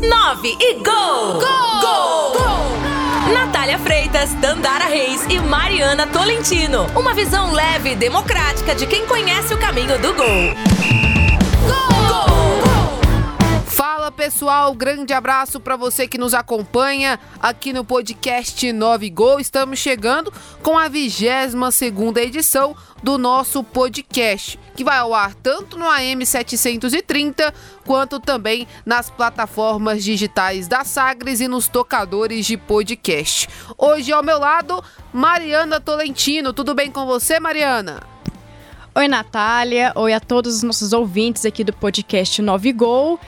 9 e gol! Gol! Gol! gol! Natália Freitas, Dandara Reis e Mariana Tolentino. Uma visão leve e democrática de quem conhece o caminho do gol. Fala pessoal, grande abraço para você que nos acompanha aqui no podcast 9 Gol. Estamos chegando com a 22 segunda edição do nosso podcast, que vai ao ar tanto no AM 730 quanto também nas plataformas digitais da Sagres e nos tocadores de podcast. Hoje ao meu lado, Mariana Tolentino. Tudo bem com você, Mariana? Oi, Natália. Oi a todos os nossos ouvintes aqui do podcast 9 Gol.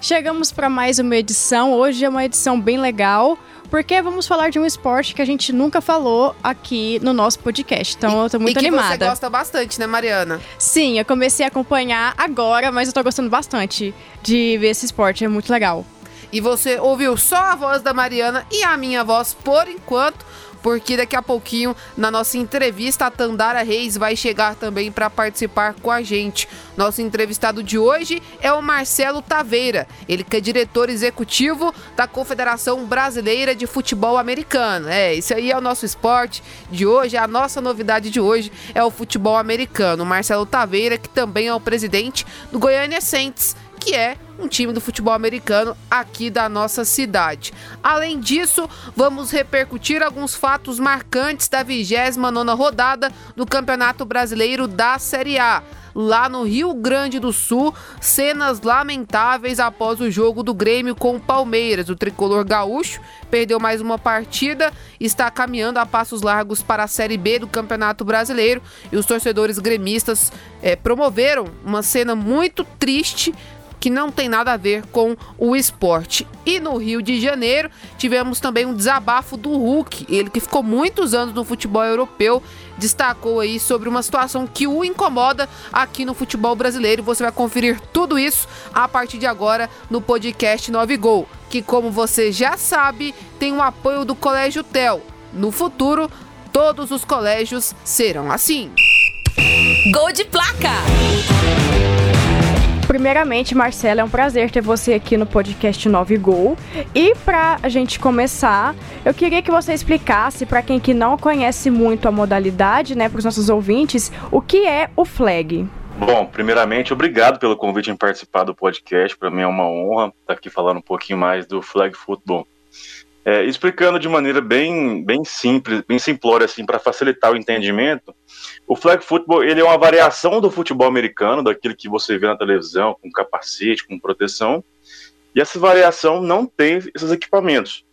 Chegamos para mais uma edição. Hoje é uma edição bem legal, porque vamos falar de um esporte que a gente nunca falou aqui no nosso podcast. Então eu tô muito e que animada. Você gosta bastante, né, Mariana? Sim, eu comecei a acompanhar agora, mas eu tô gostando bastante de ver esse esporte, é muito legal. E você ouviu só a voz da Mariana e a minha voz por enquanto porque daqui a pouquinho, na nossa entrevista, a Tandara Reis vai chegar também para participar com a gente. Nosso entrevistado de hoje é o Marcelo Taveira, ele que é diretor executivo da Confederação Brasileira de Futebol Americano. É, isso aí é o nosso esporte de hoje, a nossa novidade de hoje é o futebol americano. Marcelo Taveira, que também é o presidente do Goiânia Saints que é um time do futebol americano aqui da nossa cidade. Além disso, vamos repercutir alguns fatos marcantes da 29ª rodada do Campeonato Brasileiro da Série A. Lá no Rio Grande do Sul, cenas lamentáveis após o jogo do Grêmio com o Palmeiras. O tricolor gaúcho perdeu mais uma partida, está caminhando a passos largos para a Série B do Campeonato Brasileiro e os torcedores gremistas é, promoveram uma cena muito triste que não tem nada a ver com o esporte. E no Rio de Janeiro tivemos também um desabafo do Hulk, ele que ficou muitos anos no futebol europeu, destacou aí sobre uma situação que o incomoda aqui no futebol brasileiro. Você vai conferir tudo isso a partir de agora no podcast 9 Gol, que como você já sabe, tem o apoio do Colégio Tel. No futuro, todos os colégios serão assim. Gol de placa! Primeiramente, Marcela, é um prazer ter você aqui no podcast 9 Gol. E para a gente começar, eu queria que você explicasse para quem que não conhece muito a modalidade, né, para os nossos ouvintes, o que é o flag. Bom, primeiramente, obrigado pelo convite em participar do podcast. Para mim é uma honra estar aqui falando um pouquinho mais do flag football. É, explicando de maneira bem, bem simples, bem simplória, assim, para facilitar o entendimento, o flag football ele é uma variação do futebol americano, daquilo que você vê na televisão, com capacete, com proteção, e essa variação não tem esses equipamentos.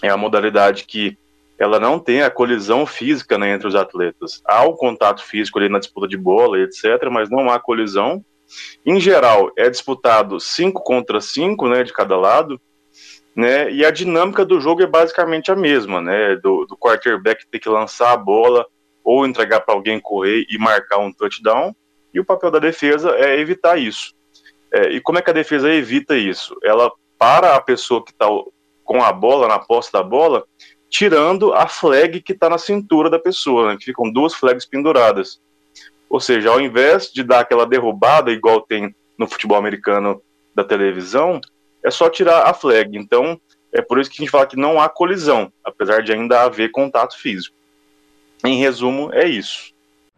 É a modalidade que ela não tem a colisão física né, entre os atletas. Há o contato físico ali na disputa de bola, etc., mas não há colisão. Em geral, é disputado 5 contra 5 né, de cada lado, né? E a dinâmica do jogo é basicamente a mesma, né? Do, do quarterback ter que lançar a bola ou entregar para alguém correr e marcar um touchdown. E o papel da defesa é evitar isso. É, e como é que a defesa evita isso? Ela para a pessoa que está com a bola, na posse da bola, tirando a flag que está na cintura da pessoa, né? que ficam duas flags penduradas. Ou seja, ao invés de dar aquela derrubada, igual tem no futebol americano da televisão, é só tirar a flag. Então, é por isso que a gente fala que não há colisão, apesar de ainda haver contato físico. Em resumo, é isso.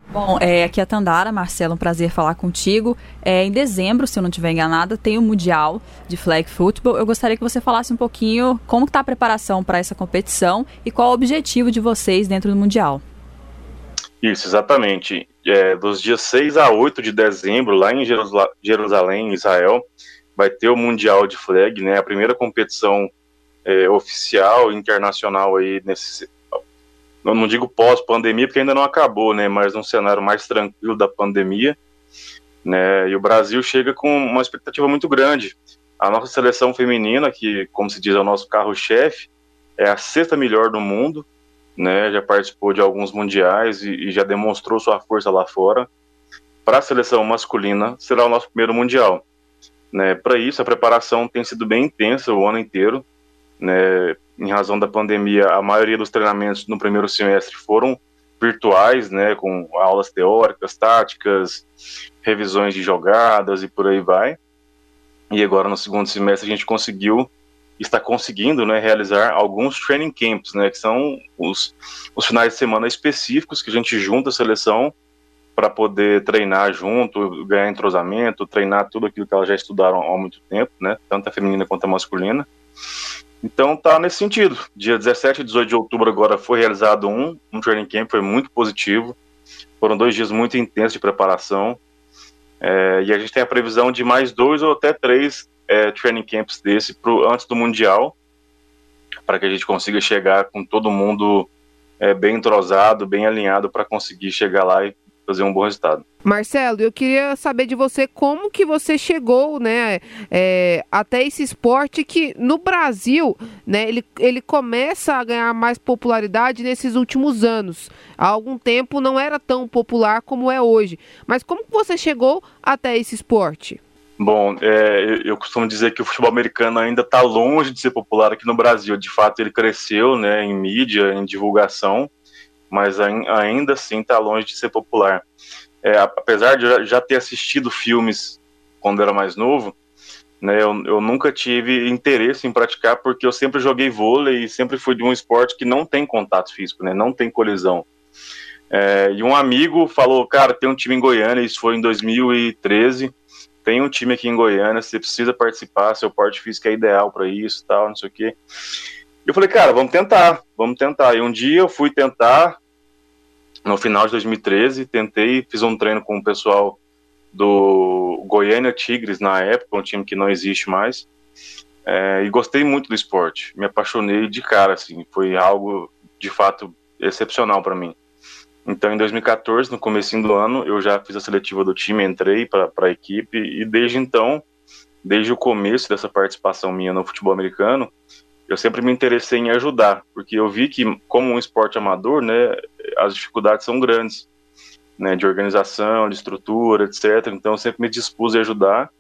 Bom, é, aqui é a Tandara, Marcelo, um prazer falar contigo. É, em dezembro, se eu não estiver enganada, tem o Mundial de Flag Football. Eu gostaria que você falasse um pouquinho como está a preparação para essa competição e qual o objetivo de vocês dentro do Mundial. Isso, exatamente. É, dos dias 6 a 8 de dezembro, lá em Jerusalém, Israel, vai ter o Mundial de Flag, né? A primeira competição é, oficial, internacional aí nesse. Eu não digo pós-pandemia, porque ainda não acabou, né? Mas num cenário mais tranquilo da pandemia, né? E o Brasil chega com uma expectativa muito grande. A nossa seleção feminina, que, como se diz, é o nosso carro-chefe, é a sexta melhor do mundo, né? Já participou de alguns mundiais e, e já demonstrou sua força lá fora. Para a seleção masculina, será o nosso primeiro mundial. Né, Para isso, a preparação tem sido bem intensa o ano inteiro. Né, em razão da pandemia, a maioria dos treinamentos no primeiro semestre foram virtuais, né, com aulas teóricas, táticas, revisões de jogadas e por aí vai. e agora no segundo semestre a gente conseguiu está conseguindo né, realizar alguns training camps, né, que são os, os finais de semana específicos que a gente junta a seleção para poder treinar junto, ganhar entrosamento, treinar tudo aquilo que elas já estudaram há muito tempo, né, tanto a feminina quanto a masculina. Então tá nesse sentido. Dia 17 e 18 de outubro agora foi realizado um, um training camp, foi muito positivo. Foram dois dias muito intensos de preparação. É, e a gente tem a previsão de mais dois ou até três é, training camps desse pro, antes do Mundial, para que a gente consiga chegar com todo mundo é, bem entrosado, bem alinhado para conseguir chegar lá e fazer um bom resultado. Marcelo, eu queria saber de você como que você chegou, né, é, até esse esporte que no Brasil, né, ele, ele começa a ganhar mais popularidade nesses últimos anos. Há algum tempo não era tão popular como é hoje. Mas como que você chegou até esse esporte? Bom, é, eu costumo dizer que o futebol americano ainda está longe de ser popular aqui no Brasil. De fato, ele cresceu né, em mídia, em divulgação, mas ainda assim está longe de ser popular. É, apesar de já ter assistido filmes quando era mais novo, né, eu, eu, nunca tive interesse em praticar porque eu sempre joguei vôlei e sempre fui de um esporte que não tem contato físico, né, não tem colisão. É, e um amigo falou, cara, tem um time em Goiânia, isso foi em 2013 tem um time aqui em Goiânia, você precisa participar, seu porte físico é ideal para isso, tal, não sei o quê. Eu falei, cara, vamos tentar, vamos tentar. E um dia eu fui tentar, no final de 2013, tentei, fiz um treino com o pessoal do Goiânia Tigres na época, um time que não existe mais, é, e gostei muito do esporte. Me apaixonei de cara, assim, foi algo de fato excepcional para mim. Então, em 2014, no começo do ano, eu já fiz a seletiva do time, entrei para a equipe e desde então, desde o começo dessa participação minha no futebol americano, eu sempre me interessei em ajudar, porque eu vi que, como um esporte amador, né, as dificuldades são grandes, né, de organização, de estrutura, etc. Então, eu sempre me dispus a ajudar.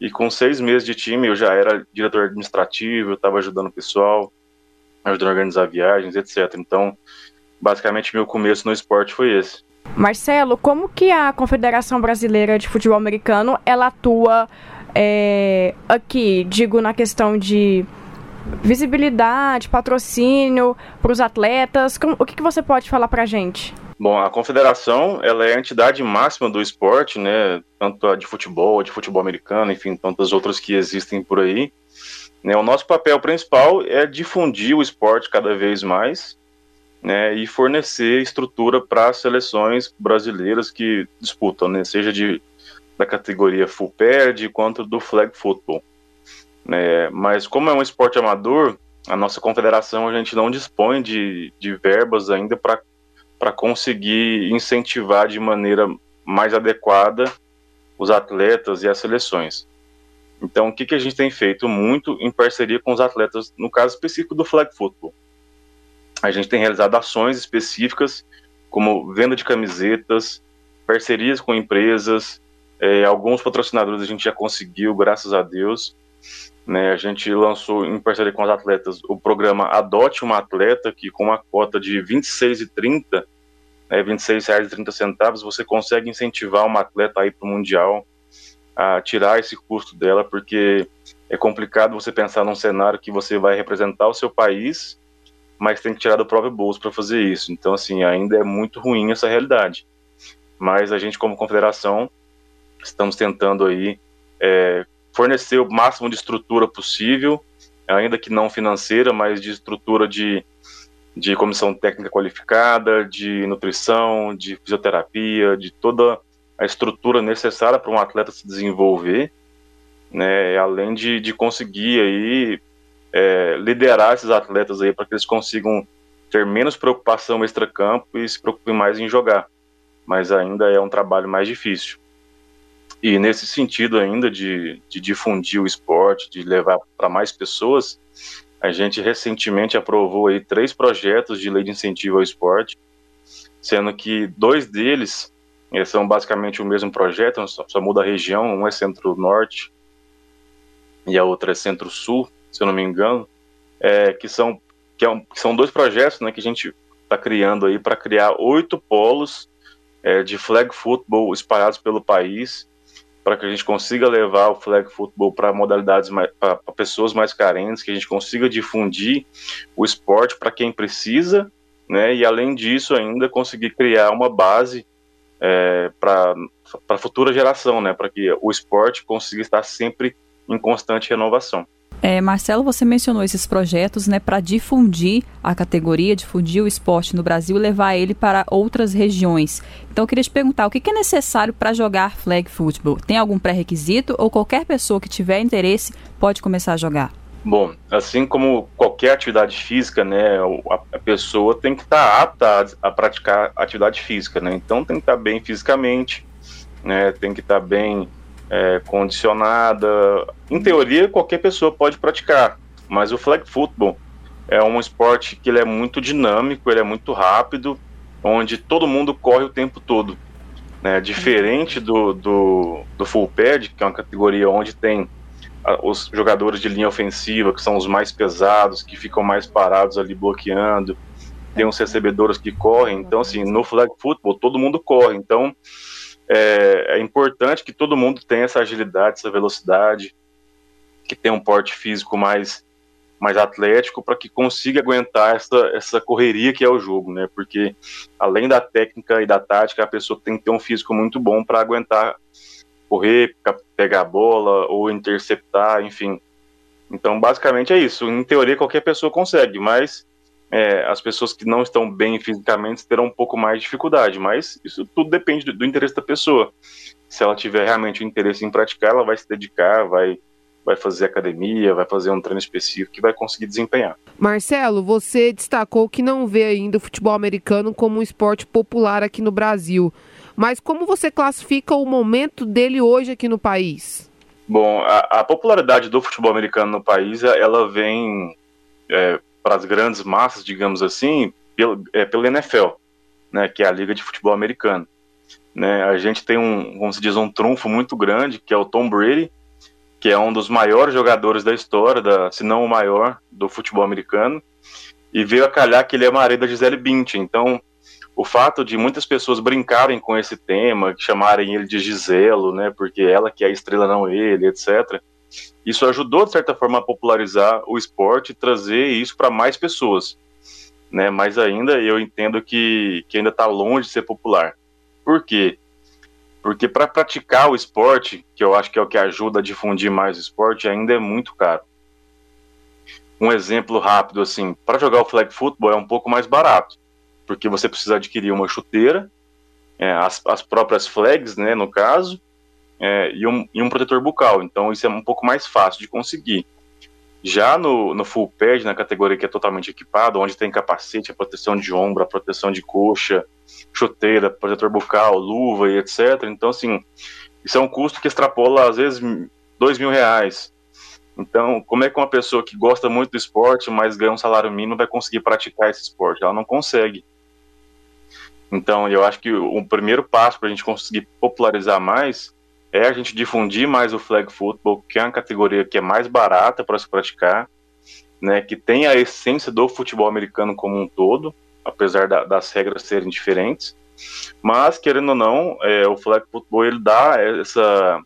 E com seis meses de time, eu já era diretor administrativo, eu estava ajudando o pessoal, ajudando a organizar viagens, etc. Então, basicamente meu começo no esporte foi esse. Marcelo, como que a Confederação Brasileira de Futebol Americano ela atua é, aqui, digo na questão de visibilidade, patrocínio para os atletas? Como, o que, que você pode falar para a gente? Bom, a confederação ela é a entidade máxima do esporte, né? Tanto a de futebol, de futebol americano, enfim, tantas outras que existem por aí. Né, o nosso papel principal é difundir o esporte cada vez mais né, e fornecer estrutura para as seleções brasileiras que disputam, né, seja de, da categoria full pad quanto do flag football. Né, mas como é um esporte amador, a nossa confederação a gente não dispõe de, de verbas ainda para conseguir incentivar de maneira mais adequada os atletas e as seleções. Então, o que, que a gente tem feito muito em parceria com os atletas, no caso específico do flag football? A gente tem realizado ações específicas, como venda de camisetas, parcerias com empresas, é, alguns patrocinadores a gente já conseguiu, graças a Deus. Né, a gente lançou em parceria com os atletas o programa Adote uma Atleta, que com uma cota de R$ 26,30, né, R$ 26,30, você consegue incentivar uma atleta a ir para o Mundial, a tirar esse custo dela, porque é complicado você pensar num cenário que você vai representar o seu país mas tem que tirar do próprio bolso para fazer isso. Então, assim, ainda é muito ruim essa realidade. Mas a gente, como confederação, estamos tentando aí é, fornecer o máximo de estrutura possível, ainda que não financeira, mas de estrutura de, de comissão técnica qualificada, de nutrição, de fisioterapia, de toda a estrutura necessária para um atleta se desenvolver, né, além de, de conseguir aí é, liderar esses atletas para que eles consigam ter menos preocupação extra-campo e se preocupem mais em jogar. Mas ainda é um trabalho mais difícil. E nesse sentido ainda de, de difundir o esporte, de levar para mais pessoas, a gente recentemente aprovou aí três projetos de lei de incentivo ao esporte, sendo que dois deles eh, são basicamente o mesmo projeto, só, só muda a região, um é centro-norte e a outra é centro-sul, se eu não me engano, é, que, são, que, é um, que são dois projetos né, que a gente está criando aí para criar oito polos é, de flag football espalhados pelo país, para que a gente consiga levar o flag football para modalidades para pessoas mais carentes, que a gente consiga difundir o esporte para quem precisa, né? E além disso ainda conseguir criar uma base é, para a futura geração, né? Para que o esporte consiga estar sempre em constante renovação. É, Marcelo, você mencionou esses projetos né, para difundir a categoria, difundir o esporte no Brasil e levar ele para outras regiões. Então, eu queria te perguntar, o que é necessário para jogar flag football? Tem algum pré-requisito ou qualquer pessoa que tiver interesse pode começar a jogar? Bom, assim como qualquer atividade física, né, a, pessoa tem que estar tá apta a, praticar atividade física, né? Então tem que estar tá bem fisicamente, né? Tem que estar tá bem é, condicionada. Em teoria, qualquer pessoa pode praticar, mas o flag football é um esporte que ele é muito dinâmico, ele é muito rápido, onde todo mundo corre o tempo todo. Né? Diferente do, do, do full pad, que é uma categoria onde tem os jogadores de linha ofensiva, que são os mais pesados, que ficam mais parados ali bloqueando, tem os recebedores que correm. Então, assim, no flag football, todo mundo corre. Então, é, é importante que todo mundo tenha essa agilidade, essa velocidade, que tenha um porte físico mais mais atlético para que consiga aguentar essa, essa correria que é o jogo, né? Porque além da técnica e da tática, a pessoa tem que ter um físico muito bom para aguentar correr, pegar a bola ou interceptar, enfim. Então, basicamente é isso. Em teoria, qualquer pessoa consegue, mas é, as pessoas que não estão bem fisicamente terão um pouco mais de dificuldade, mas isso tudo depende do, do interesse da pessoa. Se ela tiver realmente interesse em praticar, ela vai se dedicar, vai vai fazer academia, vai fazer um treino específico que vai conseguir desempenhar. Marcelo, você destacou que não vê ainda o futebol americano como um esporte popular aqui no Brasil. Mas como você classifica o momento dele hoje aqui no país? Bom, a, a popularidade do futebol americano no país, ela vem é, para as grandes massas, digamos assim, pelo, é, pelo NFL, né, que é a Liga de Futebol Americano. Né, a gente tem um, como se diz, um trunfo muito grande, que é o Tom Brady, que é um dos maiores jogadores da história, da, se não o maior, do futebol americano, e veio a calhar que ele é marido da Gisele Bündchen. Então, o fato de muitas pessoas brincarem com esse tema, chamarem ele de Giselo, né, porque ela que é a estrela, não ele, etc., isso ajudou, de certa forma, a popularizar o esporte e trazer isso para mais pessoas. Né? Mas ainda eu entendo que, que ainda está longe de ser popular. Por quê? Porque para praticar o esporte, que eu acho que é o que ajuda a difundir mais o esporte, ainda é muito caro. Um exemplo rápido, assim, para jogar o flag football é um pouco mais barato, porque você precisa adquirir uma chuteira, é, as, as próprias flags, né, no caso, é, e, um, e um protetor bucal. Então isso é um pouco mais fácil de conseguir. Já no, no full pad, na categoria que é totalmente equipado, onde tem capacete, a proteção de ombro, a proteção de coxa, chuteira, protetor bucal, luva e etc. Então, assim, isso é um custo que extrapola, às vezes, dois mil reais. Então, como é que uma pessoa que gosta muito do esporte, mas ganha um salário mínimo, vai conseguir praticar esse esporte? Ela não consegue. Então, eu acho que o primeiro passo para a gente conseguir popularizar mais é a gente difundir mais o flag football, que é uma categoria que é mais barata para se praticar, né, que tem a essência do futebol americano como um todo, apesar da, das regras serem diferentes. Mas, querendo ou não, é, o flag football ele dá essa,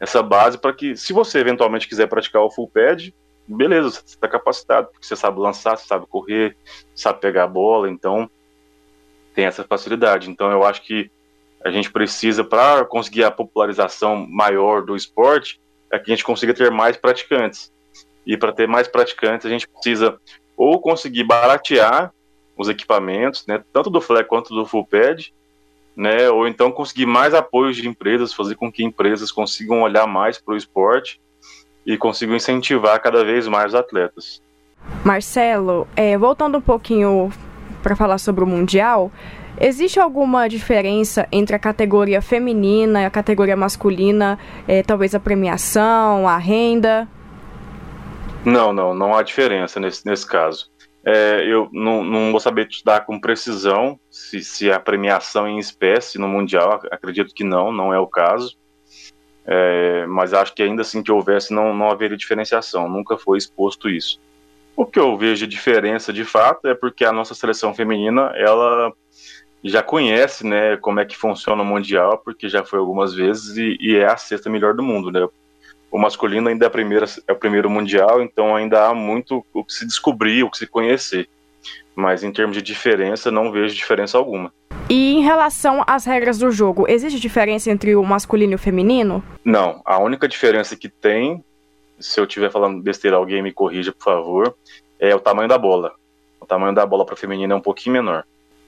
essa base para que, se você eventualmente quiser praticar o full pad, beleza, você está capacitado, porque você sabe lançar, você sabe correr, sabe pegar a bola, então tem essa facilidade. Então, eu acho que a gente precisa, para conseguir a popularização maior do esporte, é que a gente consiga ter mais praticantes. E para ter mais praticantes, a gente precisa ou conseguir baratear os equipamentos, né, tanto do flag quanto do full pad, né, ou então conseguir mais apoios de empresas, fazer com que empresas consigam olhar mais para o esporte e consigam incentivar cada vez mais atletas. Marcelo, é, voltando um pouquinho para falar sobre o Mundial, Existe alguma diferença entre a categoria feminina e a categoria masculina? É, talvez a premiação, a renda? Não, não, não há diferença nesse, nesse caso. É, eu não, não, vou saber te dar com precisão se, se a premiação em espécie no Mundial, acredito que não, não é o caso. É, mas acho que ainda assim que houvesse, não, não haveria diferenciação, nunca foi exposto isso. O que eu vejo de diferença de fato é porque a nossa seleção feminina, ela já conhece, né, como é que funciona o mundial, porque já foi algumas vezes e, e é a sexta melhor do mundo, né? O masculino ainda é, a primeira, é o primeiro mundial, então ainda há muito o que se descobrir, o que se conhecer. Mas em termos de diferença, não vejo diferença alguma. E em relação às regras do jogo, existe diferença entre o masculino e o feminino? Não, a única diferença que tem, se eu estiver falando besteira, alguém me corrija, por favor, é o tamanho da bola. O tamanho da bola para o feminino é um pouquinho menor,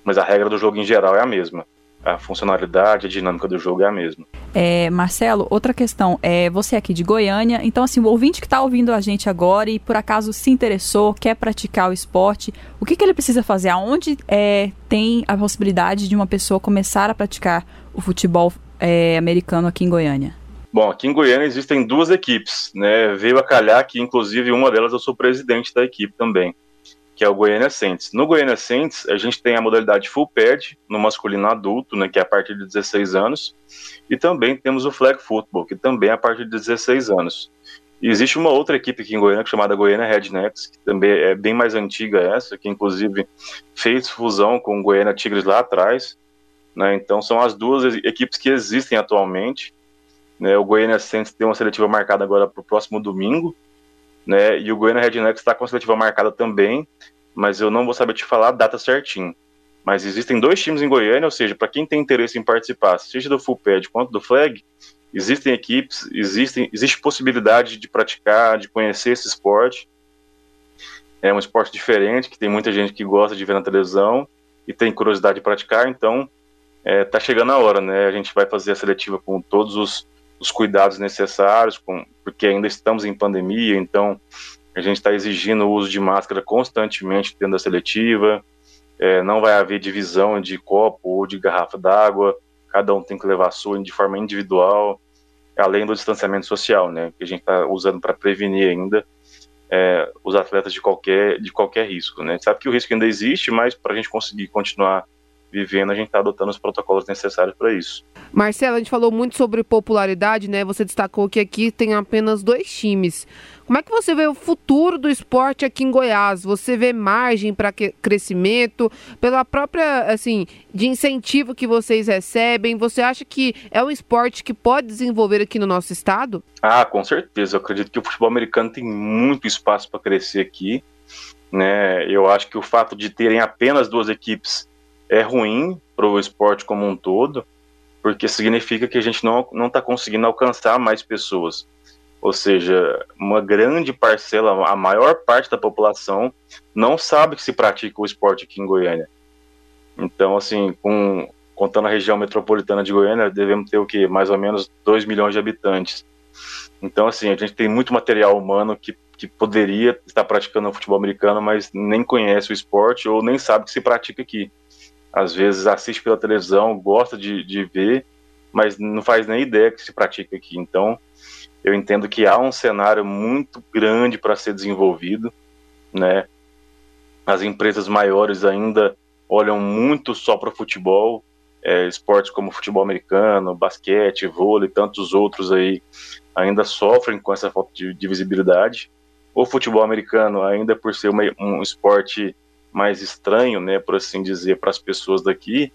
mas a regra do jogo em geral é a mesma. A funcionalidade, a dinâmica do jogo é a mesma. É, Marcelo, outra questão. É, você é aqui de Goiânia, então assim, o ouvinte que está ouvindo a gente agora e por acaso se interessou, quer praticar o esporte, o que, que ele precisa fazer? Aonde é, tem a possibilidade de uma pessoa começar a praticar o futebol é, americano aqui em Goiânia? Bom, aqui em Goiânia existem duas equipes, né? Veio a calhar que, inclusive, uma delas eu sou presidente da equipe também, que é o Goiânia Saints. No Goiânia Saints, a gente tem a modalidade full pad no masculino adulto, né, que é a partir de 16 anos, e também temos o flag football, que também é a partir de 16 anos. E existe uma outra equipe aqui em Goiânia chamada Goiânia Rednecks, que também é bem mais antiga essa, que inclusive fez fusão com o Goiânia Tigres lá atrás. Né? Então são as duas equipes que existem atualmente. Né, o Goiânia Saints tem uma seletiva marcada agora para o próximo domingo, né, e o Goiânia Rednecks está com a seletiva marcada também, mas eu não vou saber te falar a data certinho. Mas existem dois times em Goiânia, ou seja, para quem tem interesse em participar, seja do Full Pad quanto do Flag, existem equipes, existem, existe possibilidade de praticar, de conhecer esse esporte. É um esporte diferente, que tem muita gente que gosta de ver na televisão e tem curiosidade de praticar, então é, tá chegando a hora, né? A gente vai fazer a seletiva com todos os os cuidados necessários, com, porque ainda estamos em pandemia, então a gente está exigindo o uso de máscara constantemente dentro da seletiva, é, não vai haver divisão de copo ou de garrafa d'água, cada um tem que levar a sua de forma individual, além do distanciamento social, né, que a gente está usando para prevenir ainda é, os atletas de qualquer, de qualquer risco. Né. Sabe que o risco ainda existe, mas para a gente conseguir continuar vivendo, a gente está adotando os protocolos necessários para isso. Marcelo, a gente falou muito sobre popularidade, né? Você destacou que aqui tem apenas dois times. Como é que você vê o futuro do esporte aqui em Goiás? Você vê margem para crescimento, pela própria, assim, de incentivo que vocês recebem? Você acha que é um esporte que pode desenvolver aqui no nosso estado? Ah, com certeza. Eu acredito que o futebol americano tem muito espaço para crescer aqui. Né? Eu acho que o fato de terem apenas duas equipes é ruim para o esporte como um todo, porque significa que a gente não está conseguindo alcançar mais pessoas. Ou seja, uma grande parcela, a maior parte da população, não sabe que se pratica o esporte aqui em Goiânia. Então, assim, com, contando a região metropolitana de Goiânia, devemos ter o quê? Mais ou menos 2 milhões de habitantes. Então, assim, a gente tem muito material humano que, que poderia estar praticando o futebol americano, mas nem conhece o esporte ou nem sabe que se pratica aqui às vezes assiste pela televisão, gosta de, de ver, mas não faz nem ideia que se pratica aqui. Então, eu entendo que há um cenário muito grande para ser desenvolvido, né? As empresas maiores ainda olham muito só para futebol, é, esportes como futebol americano, basquete, vôlei, tantos outros aí ainda sofrem com essa falta de, de visibilidade. O futebol americano, ainda por ser uma, um esporte mais estranho, né, por assim dizer, para as pessoas daqui,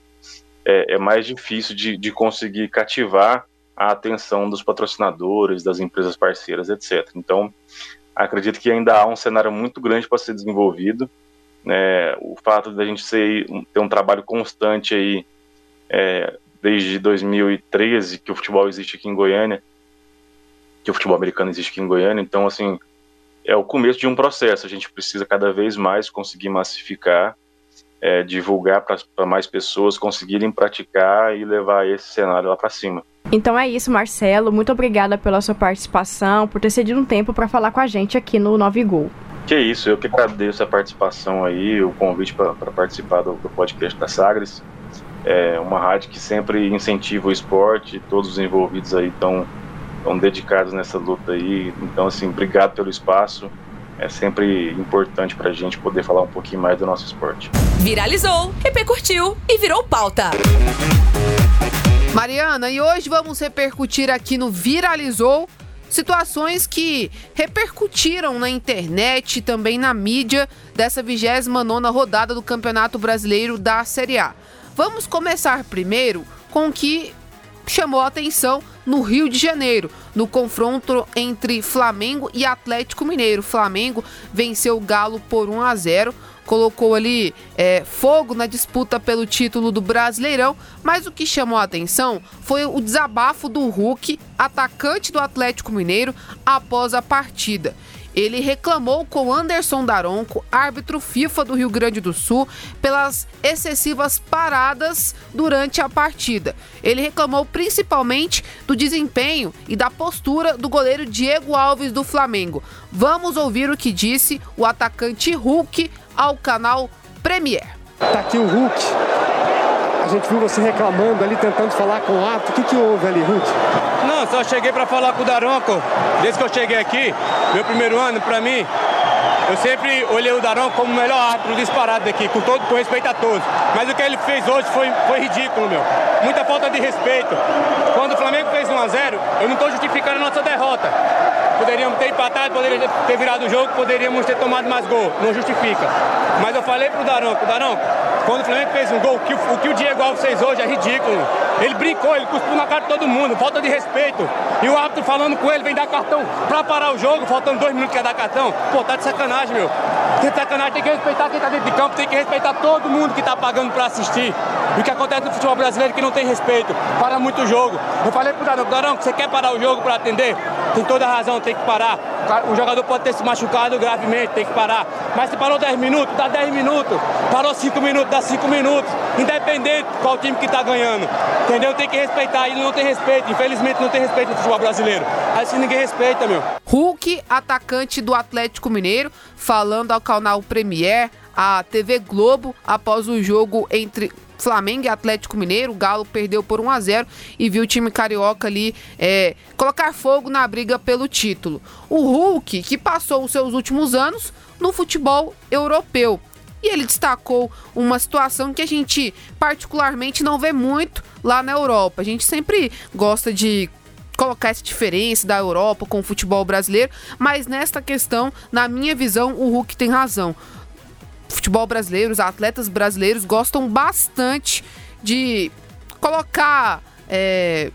é, é mais difícil de, de, conseguir cativar a atenção dos patrocinadores, das empresas parceiras, etc. Então, acredito que ainda há um cenário muito grande para ser desenvolvido. Né, o fato de a gente ser, ter um trabalho constante aí, é, desde 2013 que o futebol existe aqui em Goiânia, que o futebol americano existe aqui em Goiânia, então, assim, é o começo de um processo. A gente precisa cada vez mais conseguir massificar, é, divulgar para mais pessoas conseguirem praticar e levar esse cenário lá para cima. Então é isso, Marcelo. Muito obrigada pela sua participação, por ter cedido um tempo para falar com a gente aqui no Nove Gol. Que isso, eu que agradeço a participação aí, o convite para participar do, do, podcast da Sagres. É uma rádio que sempre incentiva o esporte, todos os envolvidos aí estão estão dedicados nessa luta aí. Então, assim, obrigado pelo espaço. É sempre importante para a gente poder falar um pouquinho mais do nosso esporte. Viralizou, repercutiu e virou pauta. Mariana, e hoje vamos repercutir aqui no Viralizou situações que repercutiram na internet e também na mídia dessa 29 rodada do Campeonato Brasileiro da Série A. Vamos começar primeiro com o que chamou a atenção no Rio de Janeiro, no confronto entre Flamengo e Atlético Mineiro. Flamengo venceu o Galo por 1 a 0 colocou ali é, fogo na disputa pelo título do Brasileirão, mas o que chamou a atenção foi o desabafo do Hulk, atacante do Atlético Mineiro, após a partida. Ele reclamou com Anderson Daronco, árbitro FIFA do Rio Grande do Sul, pelas excessivas paradas durante a partida. Ele reclamou principalmente do desempenho e da postura do goleiro Diego Alves do Flamengo. Vamos ouvir o que disse o atacante Hulk ao canal Premier. Tá aqui o Hulk. A gente viu você reclamando ali, tentando falar com o árbitro. O que, que houve ali, Hulk? Não, só cheguei para falar com o Daronco. Desde que eu cheguei aqui, meu primeiro ano, para mim, eu sempre olhei o Daronco como o melhor árbitro disparado daqui, com todo com respeito a todos. Mas o que ele fez hoje foi, foi ridículo, meu. Muita falta de respeito. Quando o Flamengo fez 1 a 0 eu não estou justificando a nossa derrota. Poderíamos ter empatado, poderíamos ter virado o jogo, poderíamos ter tomado mais gol. Não justifica. Mas eu falei pro Daronco, Daronco, quando o Flamengo fez um gol, o que o, que o Diego Alves fez hoje é ridículo. Ele brincou, ele cuspiu na cara de todo mundo, falta de respeito. E o árbitro falando com ele, vem dar cartão pra parar o jogo, faltando dois minutos quer dar cartão. Pô, tá de sacanagem, meu. Tem de sacanagem, tem que respeitar quem tá dentro de campo, tem que respeitar todo mundo que tá pagando pra assistir. E o que acontece no futebol brasileiro é que não tem respeito, para muito o jogo. Eu falei pro Daronco, Daronco, você quer parar o jogo pra atender? Tem toda razão, tem que parar. O jogador pode ter se machucado gravemente, tem que parar. Mas se parou 10 minutos, dá 10 minutos. Parou 5 minutos, dá 5 minutos. Independente qual time que tá ganhando. Entendeu? Tem que respeitar. Ele não tem respeito. Infelizmente não tem respeito no futebol brasileiro. Assim ninguém respeita, meu. Hulk, atacante do Atlético Mineiro, falando ao canal Premier, a TV Globo, após o jogo entre Flamengo e Atlético Mineiro. O Galo perdeu por 1 a 0 e viu o time carioca ali é, colocar fogo na briga pelo título. O Hulk, que passou os seus últimos anos no futebol europeu. E ele destacou uma situação que a gente particularmente não vê muito lá na Europa. A gente sempre gosta de colocar essa diferença da Europa com o futebol brasileiro, mas nesta questão, na minha visão, o Hulk tem razão futebol brasileiro, os atletas brasileiros gostam bastante de colocar é,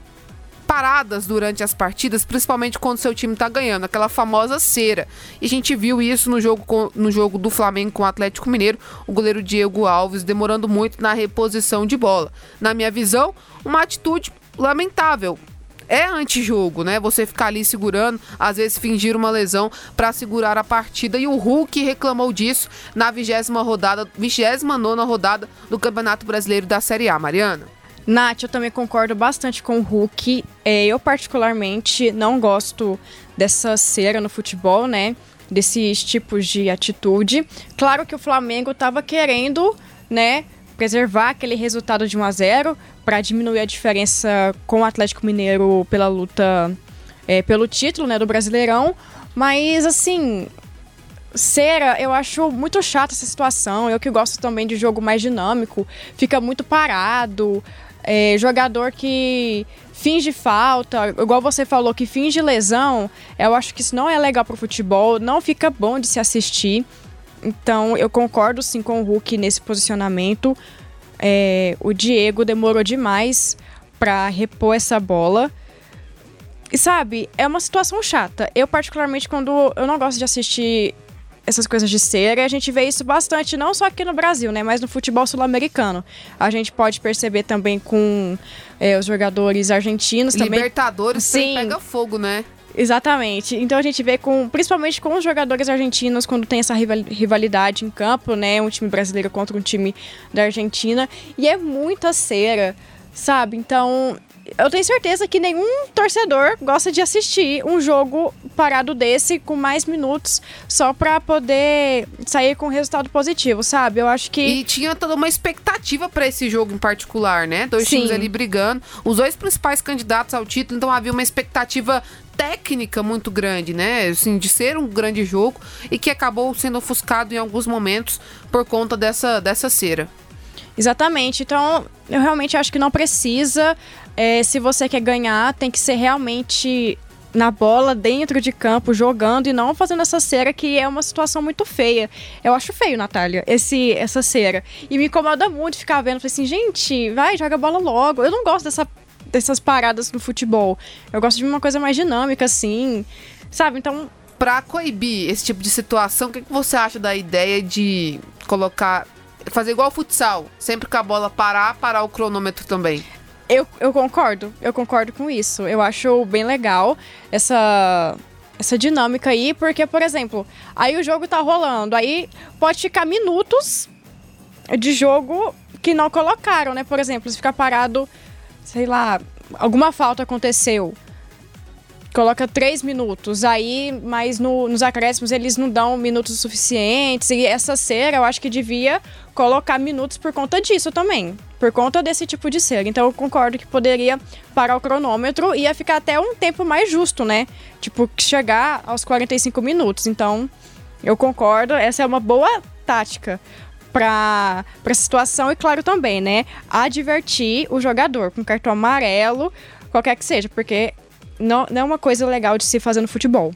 paradas durante as partidas, principalmente quando seu time está ganhando, aquela famosa cera. E a gente viu isso no jogo, com, no jogo do Flamengo com o Atlético Mineiro, o goleiro Diego Alves demorando muito na reposição de bola. Na minha visão, uma atitude lamentável é antijogo, né? Você ficar ali segurando, às vezes fingir uma lesão para segurar a partida. E o Hulk reclamou disso na vigésima rodada, 29 rodada do Campeonato Brasileiro da Série A, Mariana. Nath, eu também concordo bastante com o Hulk. É, eu, particularmente, não gosto dessa cera no futebol, né? Desses tipos de atitude. Claro que o Flamengo estava querendo, né? Preservar aquele resultado de 1 a 0 para diminuir a diferença com o Atlético Mineiro pela luta é, pelo título né, do Brasileirão. Mas assim, Cera, eu acho muito chata essa situação. Eu que gosto também de jogo mais dinâmico, fica muito parado. É, jogador que finge falta, igual você falou, que finge lesão, eu acho que isso não é legal pro futebol, não fica bom de se assistir. Então eu concordo sim com o Hulk nesse posicionamento. É, o Diego demorou demais para repor essa bola. E sabe, é uma situação chata. Eu, particularmente, quando eu não gosto de assistir essas coisas de cera, a gente vê isso bastante, não só aqui no Brasil, né, mas no futebol sul-americano. A gente pode perceber também com é, os jogadores argentinos também. Libertadores Sim. pega fogo, né? Exatamente. Então a gente vê com, principalmente com os jogadores argentinos, quando tem essa rivalidade em campo, né? Um time brasileiro contra um time da Argentina. E é muita cera, sabe? Então, eu tenho certeza que nenhum torcedor gosta de assistir um jogo parado desse com mais minutos só para poder sair com resultado positivo, sabe? Eu acho que E tinha toda uma expectativa para esse jogo em particular, né? Dois Sim. times ali brigando, os dois principais candidatos ao título, então havia uma expectativa técnica muito grande, né? Assim, de ser um grande jogo e que acabou sendo ofuscado em alguns momentos por conta dessa, dessa cera. Exatamente. Então, eu realmente acho que não precisa. É, se você quer ganhar, tem que ser realmente na bola, dentro de campo, jogando e não fazendo essa cera que é uma situação muito feia. Eu acho feio, Natália, esse, essa cera. E me incomoda muito ficar vendo, falei assim, gente, vai, joga a bola logo. Eu não gosto dessa, dessas paradas do futebol. Eu gosto de uma coisa mais dinâmica, assim, sabe? Então. Pra coibir esse tipo de situação, o que, que você acha da ideia de colocar. Fazer igual futsal, sempre que a bola parar, parar o cronômetro também. Eu, eu concordo, eu concordo com isso. Eu acho bem legal essa, essa dinâmica aí, porque, por exemplo, aí o jogo tá rolando, aí pode ficar minutos de jogo que não colocaram, né? Por exemplo, se ficar parado, sei lá, alguma falta aconteceu coloca três minutos, aí, mas no, nos acréscimos eles não dão minutos suficientes. E essa cera eu acho que devia colocar minutos por conta disso também. Por conta desse tipo de cera. Então eu concordo que poderia parar o cronômetro e ia ficar até um tempo mais justo, né? Tipo, chegar aos 45 minutos. Então, eu concordo, essa é uma boa tática para a situação e, claro, também, né? Advertir o jogador com cartão amarelo, qualquer que seja, porque não, não é uma coisa legal de se fazer no futebol.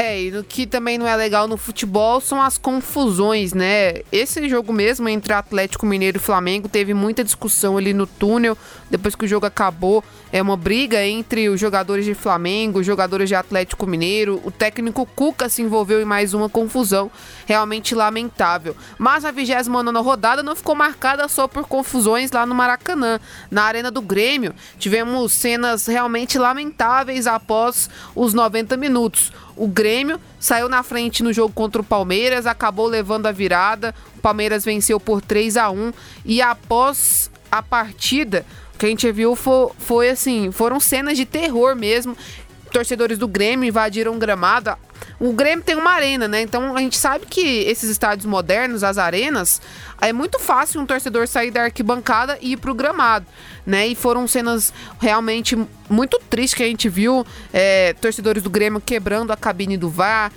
É, e o que também não é legal no futebol são as confusões, né? Esse jogo mesmo entre Atlético Mineiro e Flamengo teve muita discussão ali no túnel, depois que o jogo acabou. É uma briga entre os jogadores de Flamengo, os jogadores de Atlético Mineiro. O técnico Cuca se envolveu em mais uma confusão, realmente lamentável. Mas a 29 rodada não ficou marcada só por confusões lá no Maracanã. Na Arena do Grêmio, tivemos cenas realmente lamentáveis após os 90 minutos. O Grêmio saiu na frente no jogo contra o Palmeiras, acabou levando a virada. O Palmeiras venceu por 3 a 1 e após a partida, o que a gente viu foi, foi assim, foram cenas de terror mesmo. Torcedores do Grêmio invadiram gramado. O Grêmio tem uma arena, né? Então a gente sabe que esses estádios modernos, as arenas, é muito fácil um torcedor sair da arquibancada e ir pro gramado, né? E foram cenas realmente muito tristes que a gente viu é, torcedores do Grêmio quebrando a cabine do VAR,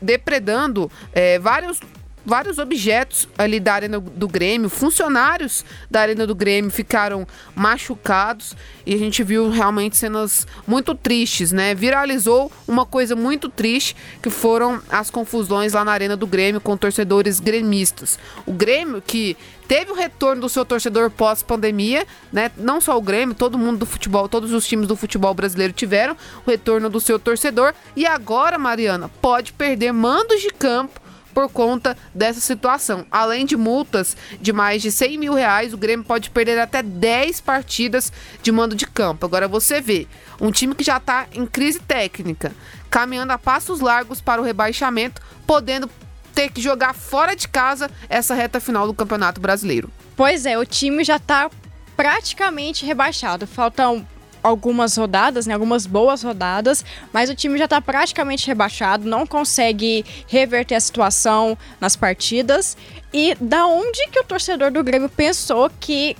depredando é, vários vários objetos ali da Arena do Grêmio, funcionários da Arena do Grêmio ficaram machucados e a gente viu realmente cenas muito tristes, né? Viralizou uma coisa muito triste que foram as confusões lá na Arena do Grêmio com torcedores gremistas. O Grêmio que teve o retorno do seu torcedor pós-pandemia, né? Não só o Grêmio, todo mundo do futebol, todos os times do futebol brasileiro tiveram o retorno do seu torcedor e agora, Mariana, pode perder mandos de campo por conta dessa situação. Além de multas de mais de 100 mil reais, o Grêmio pode perder até 10 partidas de mando de campo. Agora você vê, um time que já está em crise técnica, caminhando a passos largos para o rebaixamento, podendo ter que jogar fora de casa essa reta final do Campeonato Brasileiro. Pois é, o time já está praticamente rebaixado. Faltam algumas rodadas, né, algumas boas rodadas, mas o time já está praticamente rebaixado, não consegue reverter a situação nas partidas. E da onde que o torcedor do Grêmio pensou que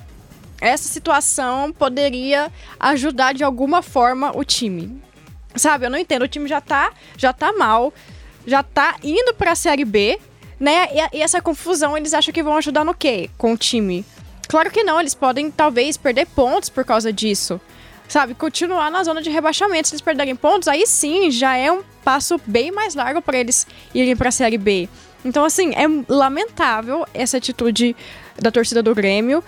essa situação poderia ajudar de alguma forma o time? Sabe, eu não entendo, o time já tá, já tá mal, já tá indo para a Série B, né? E, e essa confusão eles acham que vão ajudar no quê com o time? Claro que não, eles podem talvez perder pontos por causa disso sabe, continuar na zona de rebaixamento. Se eles perderem pontos, aí sim já é um passo bem mais largo para eles irem para a Série B. Então, assim, é lamentável essa atitude da torcida do Grêmio.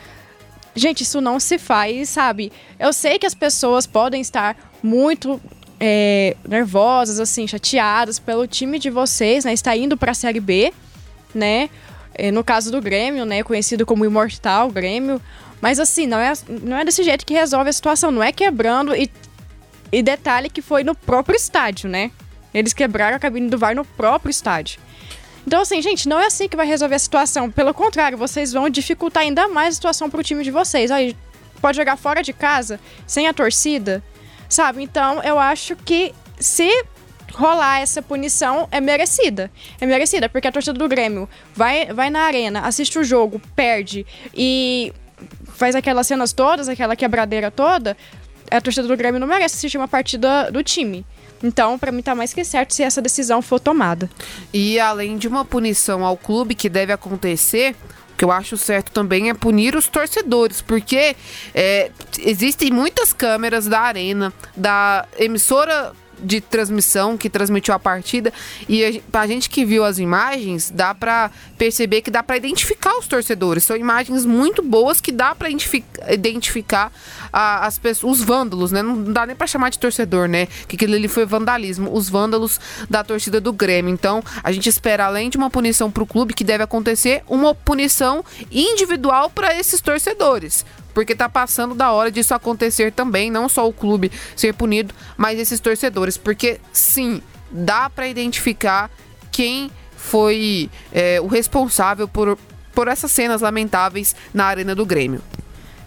Gente, isso não se faz, sabe? Eu sei que as pessoas podem estar muito é, nervosas, assim, chateadas pelo time de vocês, né? Está indo para a Série B, né? É, no caso do Grêmio, né? Conhecido como Imortal Grêmio. Mas assim, não é, não é desse jeito que resolve a situação. Não é quebrando e, e detalhe que foi no próprio estádio, né? Eles quebraram a cabine do VAR no próprio estádio. Então, assim, gente, não é assim que vai resolver a situação. Pelo contrário, vocês vão dificultar ainda mais a situação pro time de vocês. Aí, pode jogar fora de casa, sem a torcida, sabe? Então, eu acho que se rolar essa punição é merecida. É merecida, porque a torcida do Grêmio vai, vai na arena, assiste o jogo, perde e faz aquelas cenas todas, aquela quebradeira toda, a torcida do Grêmio não merece assistir uma partida do time. Então, para mim tá mais que certo se essa decisão for tomada. E além de uma punição ao clube que deve acontecer, o que eu acho certo também é punir os torcedores, porque é, existem muitas câmeras da arena, da emissora de transmissão que transmitiu a partida e a, a gente que viu as imagens dá para perceber que dá para identificar os torcedores. São imagens muito boas que dá para identificar a, as pessoas, os vândalos, né? Não dá nem para chamar de torcedor, né? Que aquilo ali foi vandalismo, os vândalos da torcida do Grêmio. Então, a gente espera além de uma punição para o clube que deve acontecer, uma punição individual para esses torcedores porque tá passando da hora disso acontecer também, não só o clube ser punido, mas esses torcedores, porque sim, dá para identificar quem foi é, o responsável por, por essas cenas lamentáveis na arena do Grêmio.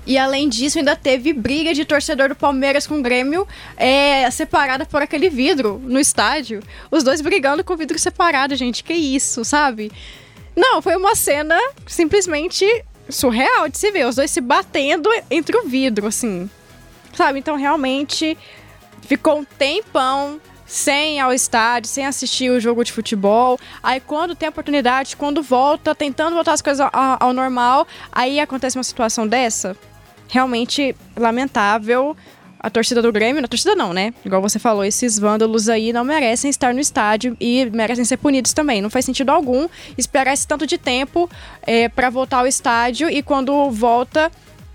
E além disso, ainda teve briga de torcedor do Palmeiras com o Grêmio é, separada por aquele vidro no estádio. Os dois brigando com o vidro separado, gente. Que isso, sabe? Não, foi uma cena simplesmente surreal de se ver, os dois se batendo entre o vidro, assim. Sabe? Então realmente ficou um tempão sem ao estádio, sem assistir o jogo de futebol. Aí quando tem oportunidade, quando volta, tentando voltar as coisas ao, ao normal, aí acontece uma situação dessa. Realmente lamentável a torcida do Grêmio, a torcida não, né? Igual você falou, esses vândalos aí não merecem estar no estádio e merecem ser punidos também. Não faz sentido algum esperar esse tanto de tempo é, para voltar ao estádio e quando volta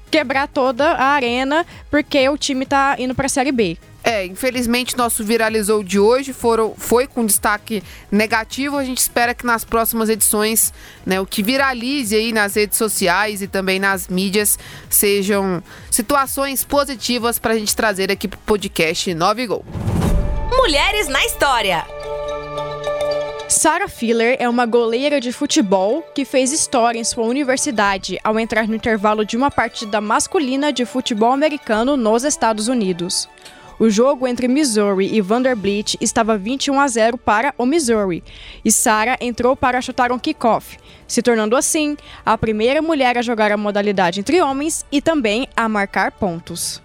quebrar toda a arena porque o time tá indo para a Série B. É, infelizmente nosso viralizou de hoje foram, foi com destaque negativo. A gente espera que nas próximas edições, né, o que viralize aí nas redes sociais e também nas mídias sejam situações positivas para a gente trazer aqui pro podcast 9 Gol. Mulheres na história. Sarah Filler é uma goleira de futebol que fez história em sua universidade ao entrar no intervalo de uma partida masculina de futebol americano nos Estados Unidos. O jogo entre Missouri e Vanderbilt estava 21 a 0 para o Missouri, e Sarah entrou para chutar um kickoff, se tornando assim a primeira mulher a jogar a modalidade entre homens e também a marcar pontos.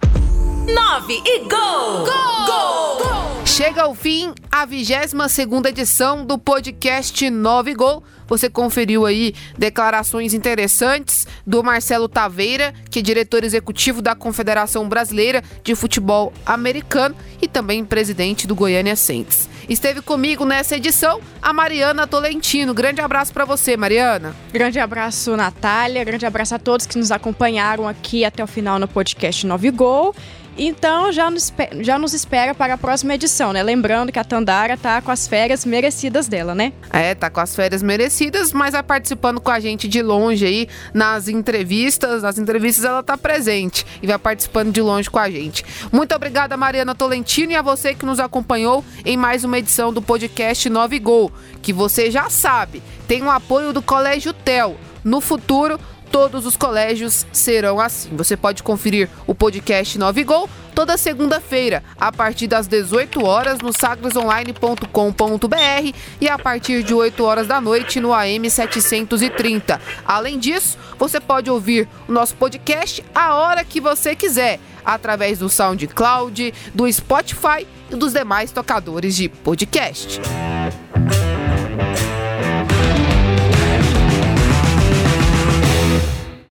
9 e gol! Gol! Gol! gol! Chega ao fim a 22 segunda edição do podcast 9 Gol você conferiu aí declarações interessantes do Marcelo Taveira, que é diretor executivo da Confederação Brasileira de Futebol Americano e também presidente do Goiânia Saints. Esteve comigo nessa edição a Mariana Tolentino. Grande abraço para você, Mariana. Grande abraço, Natália. Grande abraço a todos que nos acompanharam aqui até o final no podcast 9 Gol. Então já nos, já nos espera para a próxima edição, né? Lembrando que a Tandara tá com as férias merecidas dela, né? É, tá com as férias merecidas, mas vai participando com a gente de longe aí nas entrevistas. Nas entrevistas ela tá presente e vai participando de longe com a gente. Muito obrigada, Mariana Tolentino, e a você que nos acompanhou em mais uma edição do podcast 9 Gol, que você já sabe, tem o apoio do Colégio Tel. No futuro, todos os colégios serão assim. Você pode conferir o podcast 9 Gol toda segunda-feira, a partir das 18 horas no sagrosonline.com.br e a partir de 8 horas da noite no AM 730. Além disso, você pode ouvir o nosso podcast a hora que você quiser, através do SoundCloud, do Spotify e dos demais tocadores de podcast.